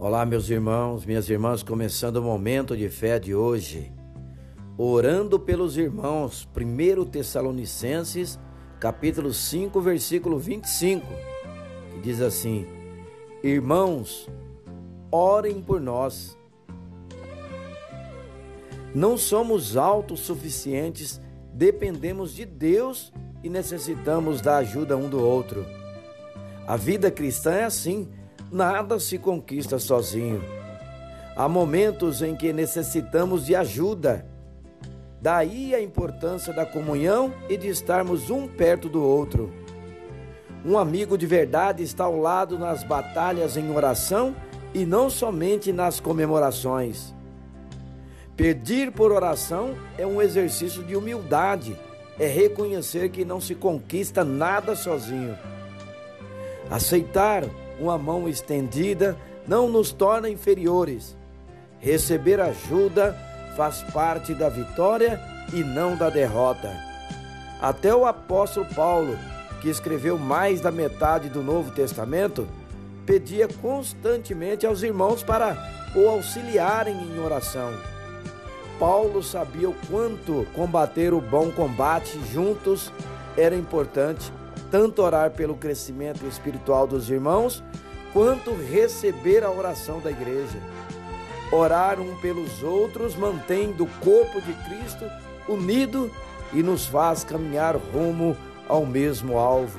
Olá, meus irmãos, minhas irmãs, começando o momento de fé de hoje. Orando pelos irmãos, 1 Tessalonicenses, capítulo 5, versículo 25, que diz assim: Irmãos, orem por nós. Não somos autossuficientes, dependemos de Deus e necessitamos da ajuda um do outro. A vida cristã é assim Nada se conquista sozinho. Há momentos em que necessitamos de ajuda. Daí a importância da comunhão e de estarmos um perto do outro. Um amigo de verdade está ao lado nas batalhas em oração e não somente nas comemorações. Pedir por oração é um exercício de humildade, é reconhecer que não se conquista nada sozinho. Aceitar uma mão estendida não nos torna inferiores. Receber ajuda faz parte da vitória e não da derrota. Até o apóstolo Paulo, que escreveu mais da metade do Novo Testamento, pedia constantemente aos irmãos para o auxiliarem em oração. Paulo sabia o quanto combater o bom combate juntos era importante tanto orar pelo crescimento espiritual dos irmãos, quanto receber a oração da igreja. Orar um pelos outros mantém do corpo de Cristo unido e nos faz caminhar rumo ao mesmo alvo.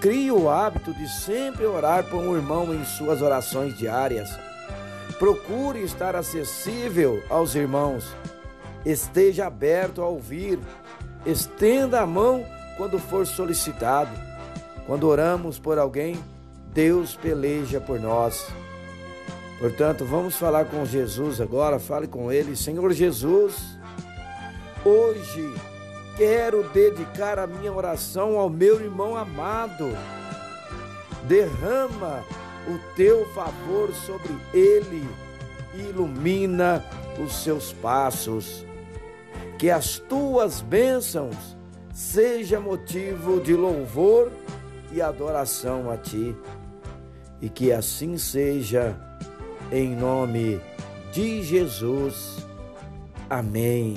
Crie o hábito de sempre orar por um irmão em suas orações diárias. Procure estar acessível aos irmãos. Esteja aberto a ouvir. Estenda a mão quando for solicitado. Quando oramos por alguém, Deus peleja por nós. Portanto, vamos falar com Jesus agora. Fale com Ele, Senhor Jesus. Hoje quero dedicar a minha oração ao meu irmão amado. Derrama o teu favor sobre ele, ilumina os seus passos. Que as tuas bênçãos seja motivo de louvor e adoração a Ti. E que assim seja, em nome de Jesus. Amém.